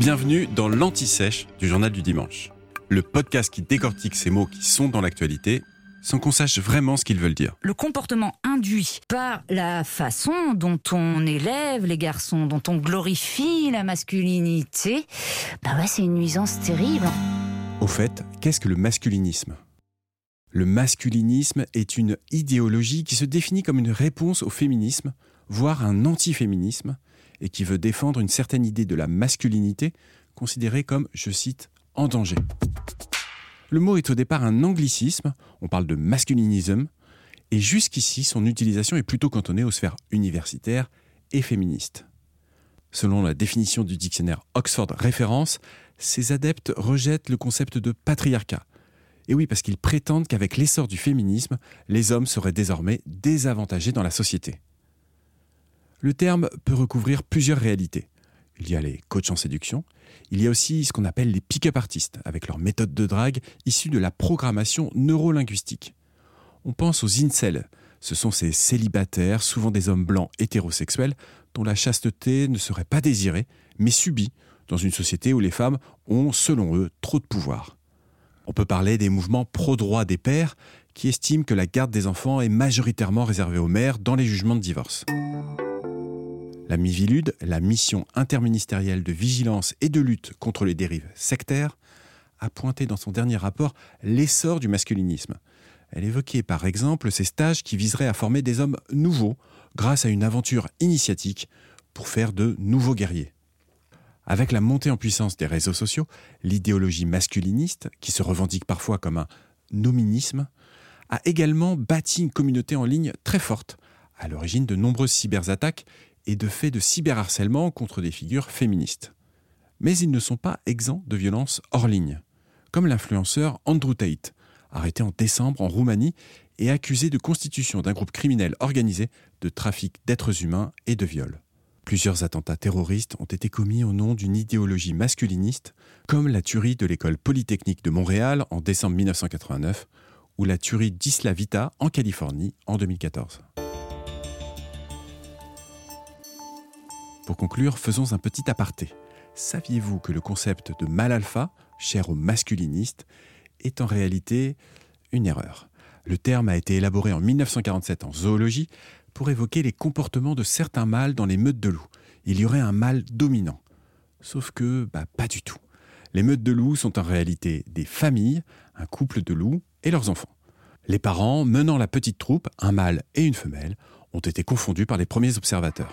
Bienvenue dans l'Anti-Sèche du Journal du Dimanche, le podcast qui décortique ces mots qui sont dans l'actualité sans qu'on sache vraiment ce qu'ils veulent dire. Le comportement induit par la façon dont on élève les garçons, dont on glorifie la masculinité, bah ouais, c'est une nuisance terrible. Au fait, qu'est-ce que le masculinisme? Le masculinisme est une idéologie qui se définit comme une réponse au féminisme, voire un antiféminisme, et qui veut défendre une certaine idée de la masculinité considérée comme, je cite, en danger. Le mot est au départ un anglicisme, on parle de masculinisme, et jusqu'ici son utilisation est plutôt cantonnée aux sphères universitaires et féministes. Selon la définition du dictionnaire Oxford Référence, ces adeptes rejettent le concept de patriarcat. Et oui, parce qu'ils prétendent qu'avec l'essor du féminisme, les hommes seraient désormais désavantagés dans la société. Le terme peut recouvrir plusieurs réalités. Il y a les coachs en séduction, il y a aussi ce qu'on appelle les pick-up artistes, avec leur méthode de drague issue de la programmation neurolinguistique. On pense aux incels, ce sont ces célibataires, souvent des hommes blancs hétérosexuels, dont la chasteté ne serait pas désirée, mais subie, dans une société où les femmes ont, selon eux, trop de pouvoir. On peut parler des mouvements pro-droit des pères, qui estiment que la garde des enfants est majoritairement réservée aux mères dans les jugements de divorce. La MIVILUD, la mission interministérielle de vigilance et de lutte contre les dérives sectaires, a pointé dans son dernier rapport l'essor du masculinisme. Elle évoquait par exemple ces stages qui viseraient à former des hommes nouveaux grâce à une aventure initiatique pour faire de nouveaux guerriers. Avec la montée en puissance des réseaux sociaux, l'idéologie masculiniste, qui se revendique parfois comme un nominisme, a également bâti une communauté en ligne très forte, à l'origine de nombreuses cyberattaques et de faits de cyberharcèlement contre des figures féministes. Mais ils ne sont pas exempts de violences hors ligne, comme l'influenceur Andrew Tate, arrêté en décembre en Roumanie et accusé de constitution d'un groupe criminel organisé de trafic d'êtres humains et de viol. Plusieurs attentats terroristes ont été commis au nom d'une idéologie masculiniste, comme la tuerie de l'école polytechnique de Montréal en décembre 1989 ou la tuerie d'Isla Vita en Californie en 2014. Pour conclure, faisons un petit aparté. Saviez-vous que le concept de mal alpha, cher aux masculinistes, est en réalité une erreur? Le terme a été élaboré en 1947 en zoologie pour évoquer les comportements de certains mâles dans les meutes de loups. Il y aurait un mâle dominant. Sauf que, bah, pas du tout. Les meutes de loups sont en réalité des familles, un couple de loups et leurs enfants. Les parents, menant la petite troupe, un mâle et une femelle, ont été confondus par les premiers observateurs.